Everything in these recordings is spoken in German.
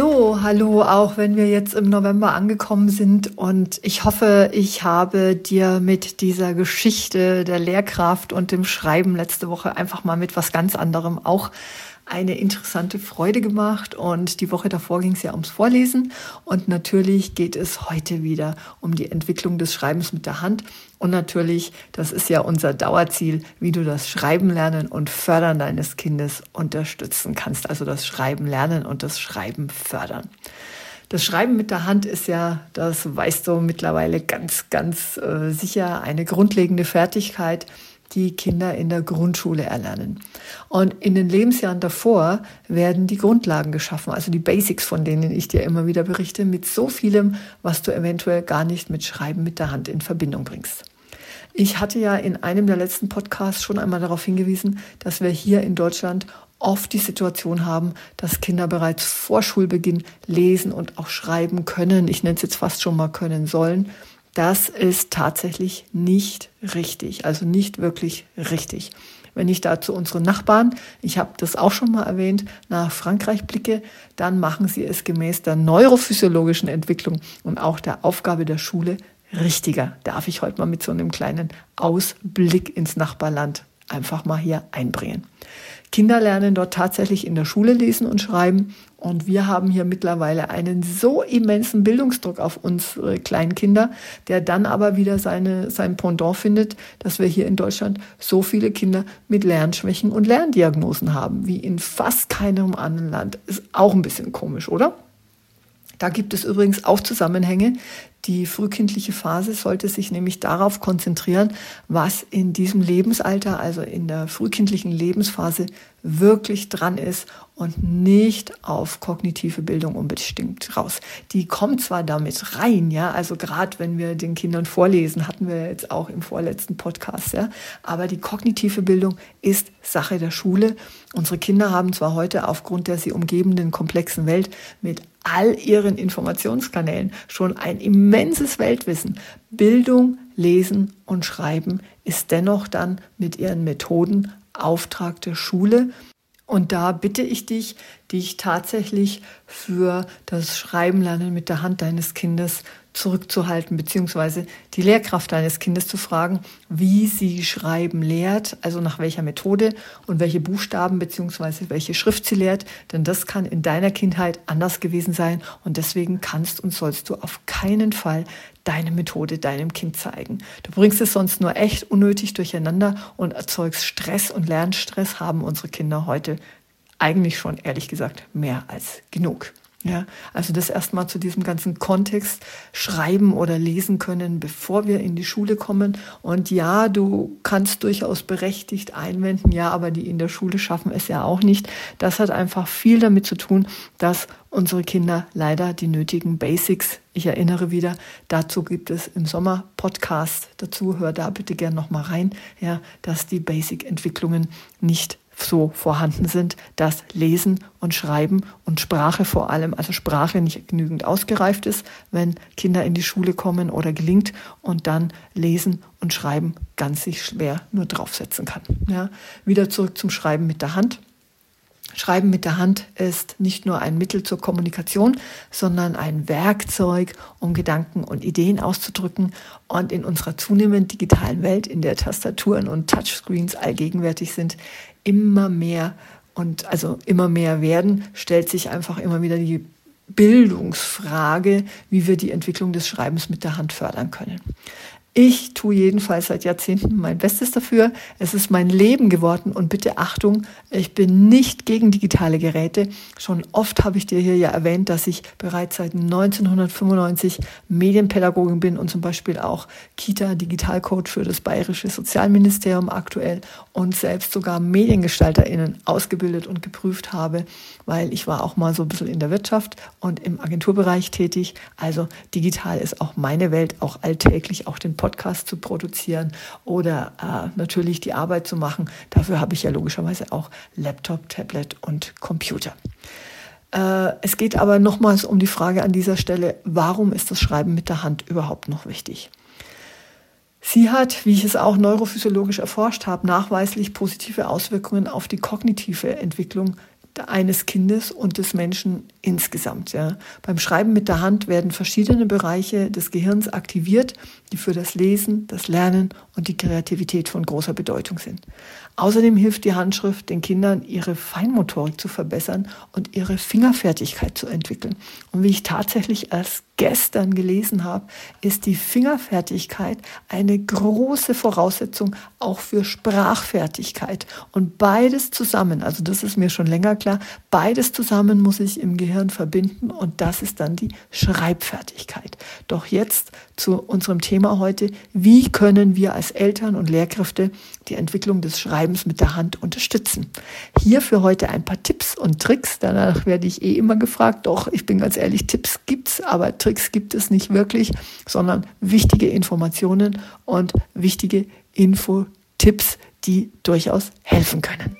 So, hallo, auch wenn wir jetzt im November angekommen sind und ich hoffe, ich habe dir mit dieser Geschichte der Lehrkraft und dem Schreiben letzte Woche einfach mal mit was ganz anderem auch eine interessante Freude gemacht und die Woche davor ging es ja ums Vorlesen. Und natürlich geht es heute wieder um die Entwicklung des Schreibens mit der Hand. Und natürlich, das ist ja unser Dauerziel, wie du das Schreiben lernen und Fördern deines Kindes unterstützen kannst, also das Schreiben lernen und das Schreiben fördern. Das Schreiben mit der Hand ist ja, das weißt du mittlerweile ganz, ganz äh, sicher, eine grundlegende Fertigkeit, die Kinder in der Grundschule erlernen. Und in den Lebensjahren davor werden die Grundlagen geschaffen, also die Basics, von denen ich dir immer wieder berichte, mit so vielem, was du eventuell gar nicht mit Schreiben mit der Hand in Verbindung bringst. Ich hatte ja in einem der letzten Podcasts schon einmal darauf hingewiesen, dass wir hier in Deutschland oft die Situation haben, dass Kinder bereits vor Schulbeginn lesen und auch schreiben können. Ich nenne es jetzt fast schon mal können sollen. Das ist tatsächlich nicht richtig, also nicht wirklich richtig. Wenn ich da zu unseren Nachbarn, ich habe das auch schon mal erwähnt, nach Frankreich blicke, dann machen sie es gemäß der neurophysiologischen Entwicklung und auch der Aufgabe der Schule richtiger. Darf ich heute mal mit so einem kleinen Ausblick ins Nachbarland einfach mal hier einbringen. Kinder lernen dort tatsächlich in der Schule lesen und schreiben. Und wir haben hier mittlerweile einen so immensen Bildungsdruck auf unsere kleinen Kinder, der dann aber wieder seine, sein Pendant findet, dass wir hier in Deutschland so viele Kinder mit Lernschwächen und Lerndiagnosen haben, wie in fast keinem anderen Land. Ist auch ein bisschen komisch, oder? Da gibt es übrigens auch Zusammenhänge. Die frühkindliche Phase sollte sich nämlich darauf konzentrieren, was in diesem Lebensalter, also in der frühkindlichen Lebensphase, wirklich dran ist und nicht auf kognitive Bildung unbedingt raus. Die kommt zwar damit rein, ja, also gerade wenn wir den Kindern vorlesen, hatten wir jetzt auch im vorletzten Podcast, ja, aber die kognitive Bildung ist Sache der Schule. Unsere Kinder haben zwar heute aufgrund der sie umgebenden komplexen Welt mit all ihren Informationskanälen schon ein immenses Weltwissen. Bildung, Lesen und Schreiben ist dennoch dann mit ihren Methoden Auftrag der Schule. Und da bitte ich dich, dich tatsächlich für das Schreiben lernen mit der Hand deines Kindes zurückzuhalten, beziehungsweise die Lehrkraft deines Kindes zu fragen, wie sie Schreiben lehrt, also nach welcher Methode und welche Buchstaben beziehungsweise welche Schrift sie lehrt, denn das kann in deiner Kindheit anders gewesen sein und deswegen kannst und sollst du auf keinen Fall deine Methode deinem Kind zeigen. Du bringst es sonst nur echt unnötig durcheinander und erzeugst Stress und Lernstress haben unsere Kinder heute eigentlich schon ehrlich gesagt mehr als genug. Ja, also das erstmal zu diesem ganzen Kontext schreiben oder lesen können, bevor wir in die Schule kommen. Und ja, du kannst durchaus berechtigt einwenden, ja, aber die in der Schule schaffen es ja auch nicht. Das hat einfach viel damit zu tun, dass unsere Kinder leider die nötigen Basics, ich erinnere wieder, dazu gibt es im Sommer Podcast dazu, hör da bitte gern nochmal rein, ja, dass die Basic-Entwicklungen nicht so vorhanden sind, dass Lesen und Schreiben und Sprache vor allem, also Sprache nicht genügend ausgereift ist, wenn Kinder in die Schule kommen oder gelingt und dann Lesen und Schreiben ganz sich schwer nur draufsetzen kann. Ja, wieder zurück zum Schreiben mit der Hand. Schreiben mit der Hand ist nicht nur ein Mittel zur Kommunikation, sondern ein Werkzeug, um Gedanken und Ideen auszudrücken. Und in unserer zunehmend digitalen Welt, in der Tastaturen und Touchscreens allgegenwärtig sind, immer mehr und also immer mehr werden, stellt sich einfach immer wieder die Bildungsfrage, wie wir die Entwicklung des Schreibens mit der Hand fördern können. Ich tue jedenfalls seit Jahrzehnten mein Bestes dafür. Es ist mein Leben geworden und bitte Achtung, ich bin nicht gegen digitale Geräte. Schon oft habe ich dir hier ja erwähnt, dass ich bereits seit 1995 Medienpädagogin bin und zum Beispiel auch Kita-Digitalcoach für das Bayerische Sozialministerium aktuell und selbst sogar MediengestalterInnen ausgebildet und geprüft habe, weil ich war auch mal so ein bisschen in der Wirtschaft und im Agenturbereich tätig. Also digital ist auch meine Welt, auch alltäglich, auch den Podcast zu produzieren oder äh, natürlich die Arbeit zu machen. Dafür habe ich ja logischerweise auch Laptop, Tablet und Computer. Äh, es geht aber nochmals um die Frage an dieser Stelle, warum ist das Schreiben mit der Hand überhaupt noch wichtig? Sie hat, wie ich es auch neurophysiologisch erforscht habe, nachweislich positive Auswirkungen auf die kognitive Entwicklung eines Kindes und des Menschen insgesamt. Ja. Beim Schreiben mit der Hand werden verschiedene Bereiche des Gehirns aktiviert, die für das Lesen, das Lernen und die Kreativität von großer Bedeutung sind. Außerdem hilft die Handschrift den Kindern, ihre Feinmotorik zu verbessern und ihre Fingerfertigkeit zu entwickeln. Und wie ich tatsächlich erst gestern gelesen habe, ist die Fingerfertigkeit eine große Voraussetzung auch für Sprachfertigkeit. Und beides zusammen, also das ist mir schon länger klar, beides zusammen muss ich im Gehirn verbinden und das ist dann die Schreibfertigkeit. Doch jetzt zu unserem Thema heute, wie können wir als Eltern und Lehrkräfte die Entwicklung des Schreibens mit der Hand unterstützen? Hier für heute ein paar Tipps und Tricks. Danach werde ich eh immer gefragt. Doch, ich bin ganz ehrlich, Tipps gibt's, aber Tricks gibt es nicht wirklich, sondern wichtige Informationen und wichtige Infotipps, die durchaus helfen können.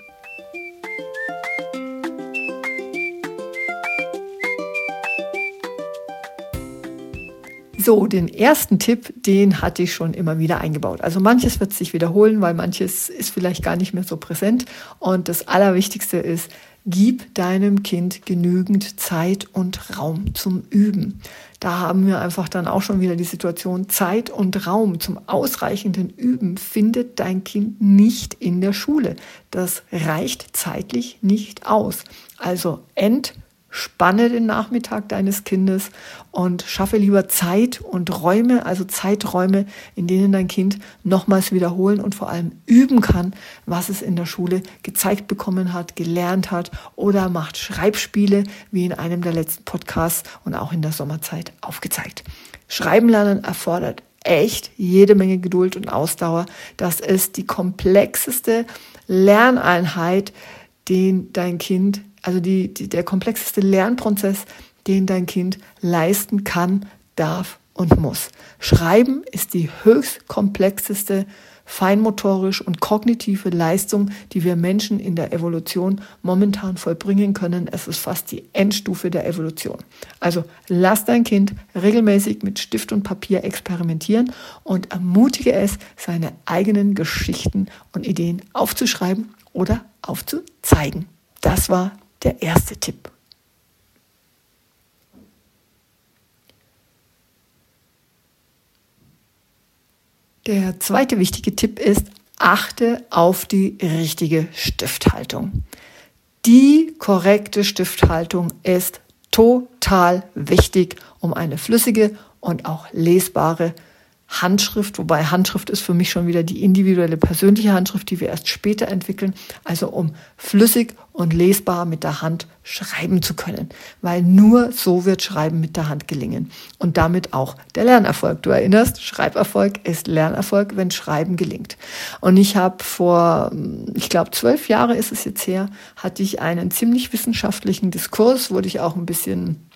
So, den ersten Tipp, den hatte ich schon immer wieder eingebaut. Also manches wird sich wiederholen, weil manches ist vielleicht gar nicht mehr so präsent. Und das Allerwichtigste ist, gib deinem Kind genügend Zeit und Raum zum Üben. Da haben wir einfach dann auch schon wieder die Situation, Zeit und Raum zum ausreichenden Üben findet dein Kind nicht in der Schule. Das reicht zeitlich nicht aus. Also end Spanne den Nachmittag deines Kindes und schaffe lieber Zeit und Räume, also Zeiträume, in denen dein Kind nochmals wiederholen und vor allem üben kann, was es in der Schule gezeigt bekommen hat, gelernt hat oder macht Schreibspiele, wie in einem der letzten Podcasts und auch in der Sommerzeit aufgezeigt. Schreiben lernen erfordert echt jede Menge Geduld und Ausdauer. Das ist die komplexeste Lerneinheit, den dein Kind also die, die, der komplexeste Lernprozess, den dein Kind leisten kann, darf und muss. Schreiben ist die höchst komplexeste feinmotorisch und kognitive Leistung, die wir Menschen in der Evolution momentan vollbringen können. Es ist fast die Endstufe der Evolution. Also lass dein Kind regelmäßig mit Stift und Papier experimentieren und ermutige es, seine eigenen Geschichten und Ideen aufzuschreiben oder aufzuzeigen. Das war der erste Tipp. Der zweite wichtige Tipp ist, achte auf die richtige Stifthaltung. Die korrekte Stifthaltung ist total wichtig, um eine flüssige und auch lesbare Handschrift, wobei Handschrift ist für mich schon wieder die individuelle persönliche Handschrift, die wir erst später entwickeln, also um flüssig und lesbar mit der Hand schreiben zu können, weil nur so wird Schreiben mit der Hand gelingen und damit auch der Lernerfolg. Du erinnerst, Schreiberfolg ist Lernerfolg, wenn Schreiben gelingt. Und ich habe vor, ich glaube, zwölf Jahre ist es jetzt her, hatte ich einen ziemlich wissenschaftlichen Diskurs, wurde ich auch ein bisschen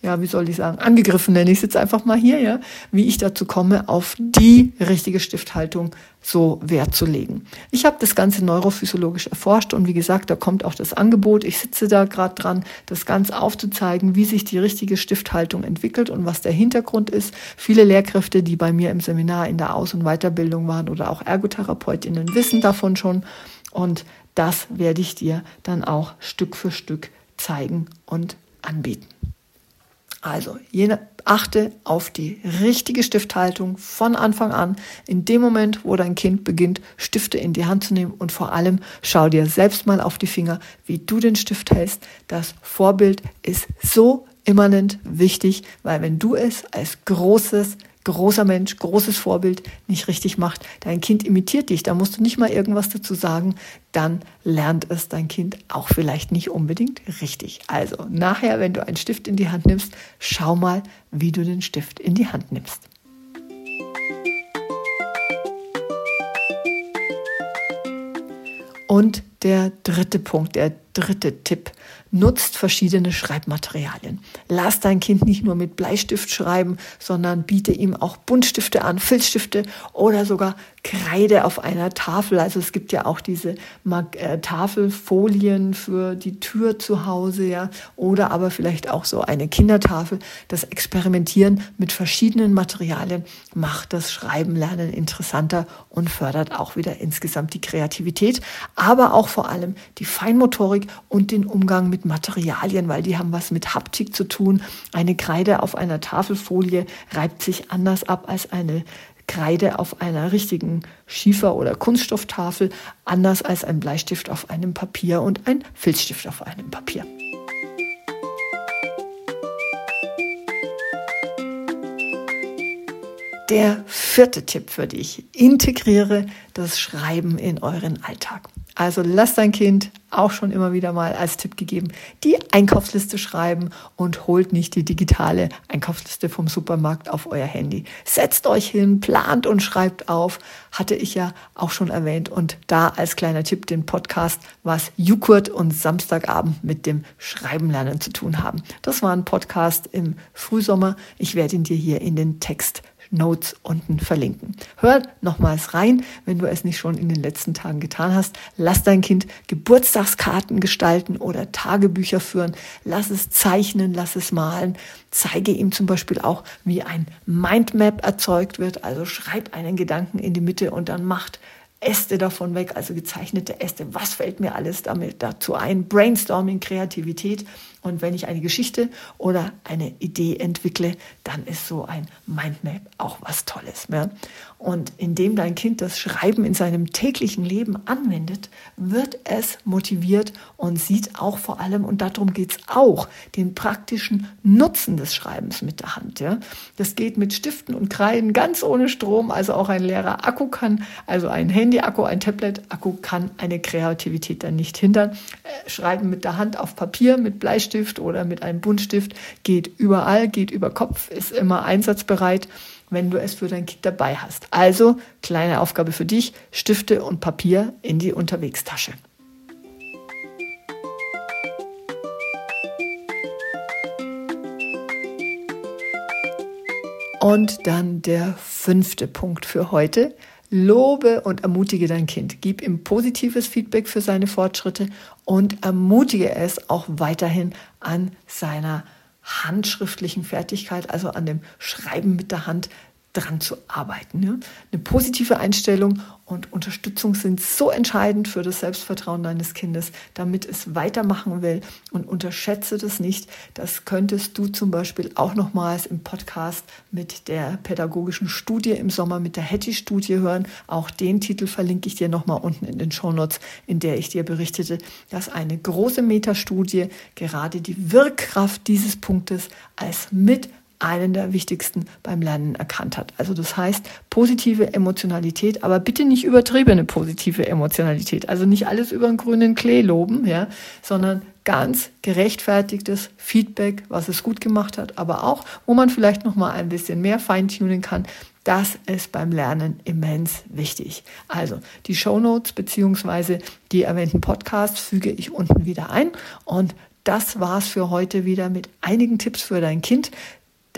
ja, wie soll ich sagen, angegriffen nenne ich es jetzt einfach mal hier, ja, wie ich dazu komme, auf die richtige Stifthaltung so Wert zu legen. Ich habe das Ganze neurophysiologisch erforscht und wie gesagt, da kommt auch das Angebot. Ich sitze da gerade dran, das Ganze aufzuzeigen, wie sich die richtige Stifthaltung entwickelt und was der Hintergrund ist. Viele Lehrkräfte, die bei mir im Seminar in der Aus- und Weiterbildung waren oder auch Ergotherapeutinnen, wissen davon schon und das werde ich dir dann auch Stück für Stück zeigen und anbieten. Also achte auf die richtige Stifthaltung von Anfang an, in dem Moment, wo dein Kind beginnt, Stifte in die Hand zu nehmen und vor allem schau dir selbst mal auf die Finger, wie du den Stift hältst. Das Vorbild ist so immanent wichtig, weil wenn du es als großes großer Mensch, großes Vorbild nicht richtig macht. Dein Kind imitiert dich, da musst du nicht mal irgendwas dazu sagen, dann lernt es dein Kind auch vielleicht nicht unbedingt richtig. Also nachher, wenn du einen Stift in die Hand nimmst, schau mal, wie du den Stift in die Hand nimmst. Und der dritte Punkt, der dritte Tipp. Nutzt verschiedene Schreibmaterialien. Lass dein Kind nicht nur mit Bleistift schreiben, sondern biete ihm auch Buntstifte an, Filzstifte oder sogar Kreide auf einer Tafel. Also es gibt ja auch diese äh, Tafelfolien für die Tür zu Hause, ja, oder aber vielleicht auch so eine Kindertafel. Das Experimentieren mit verschiedenen Materialien macht das Schreiben lernen interessanter und fördert auch wieder insgesamt die Kreativität, aber auch vor allem die Feinmotorik und den Umgang mit Materialien, weil die haben was mit Haptik zu tun. Eine Kreide auf einer Tafelfolie reibt sich anders ab als eine Kreide auf einer richtigen Schiefer- oder Kunststofftafel, anders als ein Bleistift auf einem Papier und ein Filzstift auf einem Papier. Der vierte Tipp für dich. Integriere das Schreiben in euren Alltag. Also lasst dein Kind auch schon immer wieder mal als Tipp gegeben, die Einkaufsliste schreiben und holt nicht die digitale Einkaufsliste vom Supermarkt auf euer Handy. Setzt euch hin, plant und schreibt auf. Hatte ich ja auch schon erwähnt. Und da als kleiner Tipp den Podcast, was Jukurt und Samstagabend mit dem Schreibenlernen zu tun haben. Das war ein Podcast im Frühsommer. Ich werde ihn dir hier in den Text Notes unten verlinken. Hör nochmals rein, wenn du es nicht schon in den letzten Tagen getan hast. Lass dein Kind Geburtstagskarten gestalten oder Tagebücher führen. Lass es zeichnen, lass es malen. Zeige ihm zum Beispiel auch, wie ein Mindmap erzeugt wird. Also schreib einen Gedanken in die Mitte und dann macht Äste davon weg, also gezeichnete Äste. Was fällt mir alles damit dazu ein? Brainstorming, Kreativität. Und wenn ich eine Geschichte oder eine Idee entwickle, dann ist so ein Mindmap auch was Tolles. Ja? Und indem dein Kind das Schreiben in seinem täglichen Leben anwendet, wird es motiviert und sieht auch vor allem, und darum geht es auch, den praktischen Nutzen des Schreibens mit der Hand. Ja? Das geht mit Stiften und Kreiden ganz ohne Strom, also auch ein leerer Akku kann, also ein Handy-Akku, ein Tablet-Akku kann eine Kreativität dann nicht hindern. Äh, Schreiben mit der Hand auf Papier, mit Bleistift, Bleistift oder mit einem Buntstift geht überall, geht über Kopf, ist immer einsatzbereit, wenn du es für dein Kind dabei hast. Also kleine Aufgabe für dich, Stifte und Papier in die Unterwegstasche. Und dann der fünfte Punkt für heute. Lobe und ermutige dein Kind. Gib ihm positives Feedback für seine Fortschritte und ermutige es auch weiterhin an seiner handschriftlichen Fertigkeit, also an dem Schreiben mit der Hand, dran zu arbeiten. Ja? Eine positive Einstellung und Unterstützung sind so entscheidend für das Selbstvertrauen deines Kindes, damit es weitermachen will. Und unterschätze das nicht. Das könntest du zum Beispiel auch nochmals im Podcast mit der pädagogischen Studie im Sommer, mit der Hattie-Studie hören. Auch den Titel verlinke ich dir nochmal unten in den Shownotes, in der ich dir berichtete, dass eine große Metastudie gerade die Wirkkraft dieses Punktes als mit einen der wichtigsten beim Lernen erkannt hat. Also das heißt positive Emotionalität, aber bitte nicht übertriebene positive Emotionalität. Also nicht alles über den grünen Klee loben, ja, sondern ganz gerechtfertigtes Feedback, was es gut gemacht hat, aber auch, wo man vielleicht noch mal ein bisschen mehr feintunen kann. Das ist beim Lernen immens wichtig. Also die Show Notes beziehungsweise die erwähnten Podcasts füge ich unten wieder ein und das war's für heute wieder mit einigen Tipps für dein Kind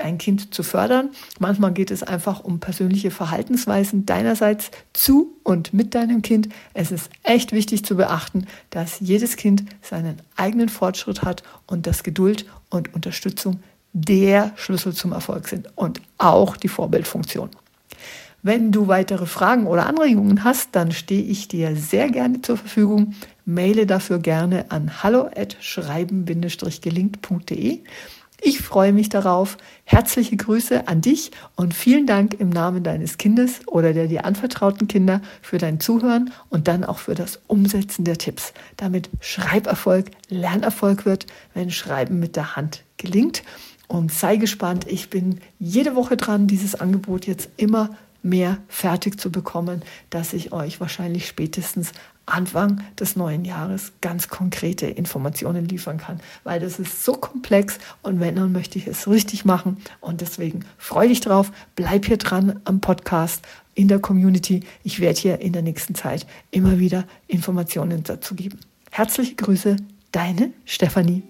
dein Kind zu fördern. Manchmal geht es einfach um persönliche Verhaltensweisen deinerseits zu und mit deinem Kind. Es ist echt wichtig zu beachten, dass jedes Kind seinen eigenen Fortschritt hat und dass Geduld und Unterstützung der Schlüssel zum Erfolg sind und auch die Vorbildfunktion. Wenn du weitere Fragen oder Anregungen hast, dann stehe ich dir sehr gerne zur Verfügung. Maile dafür gerne an hallo@schreiben-gelingt.de. Ich freue mich darauf. Herzliche Grüße an dich und vielen Dank im Namen deines Kindes oder der dir anvertrauten Kinder für dein Zuhören und dann auch für das Umsetzen der Tipps, damit Schreiberfolg Lernerfolg wird, wenn Schreiben mit der Hand gelingt. und sei gespannt. Ich bin jede Woche dran, dieses Angebot jetzt immer mehr fertig zu bekommen, dass ich euch wahrscheinlich spätestens Anfang des neuen Jahres ganz konkrete Informationen liefern kann, weil das ist so komplex und wenn, dann möchte ich es richtig machen und deswegen freue dich drauf, bleib hier dran am Podcast in der Community. Ich werde hier in der nächsten Zeit immer wieder Informationen dazu geben. Herzliche Grüße, deine Stefanie.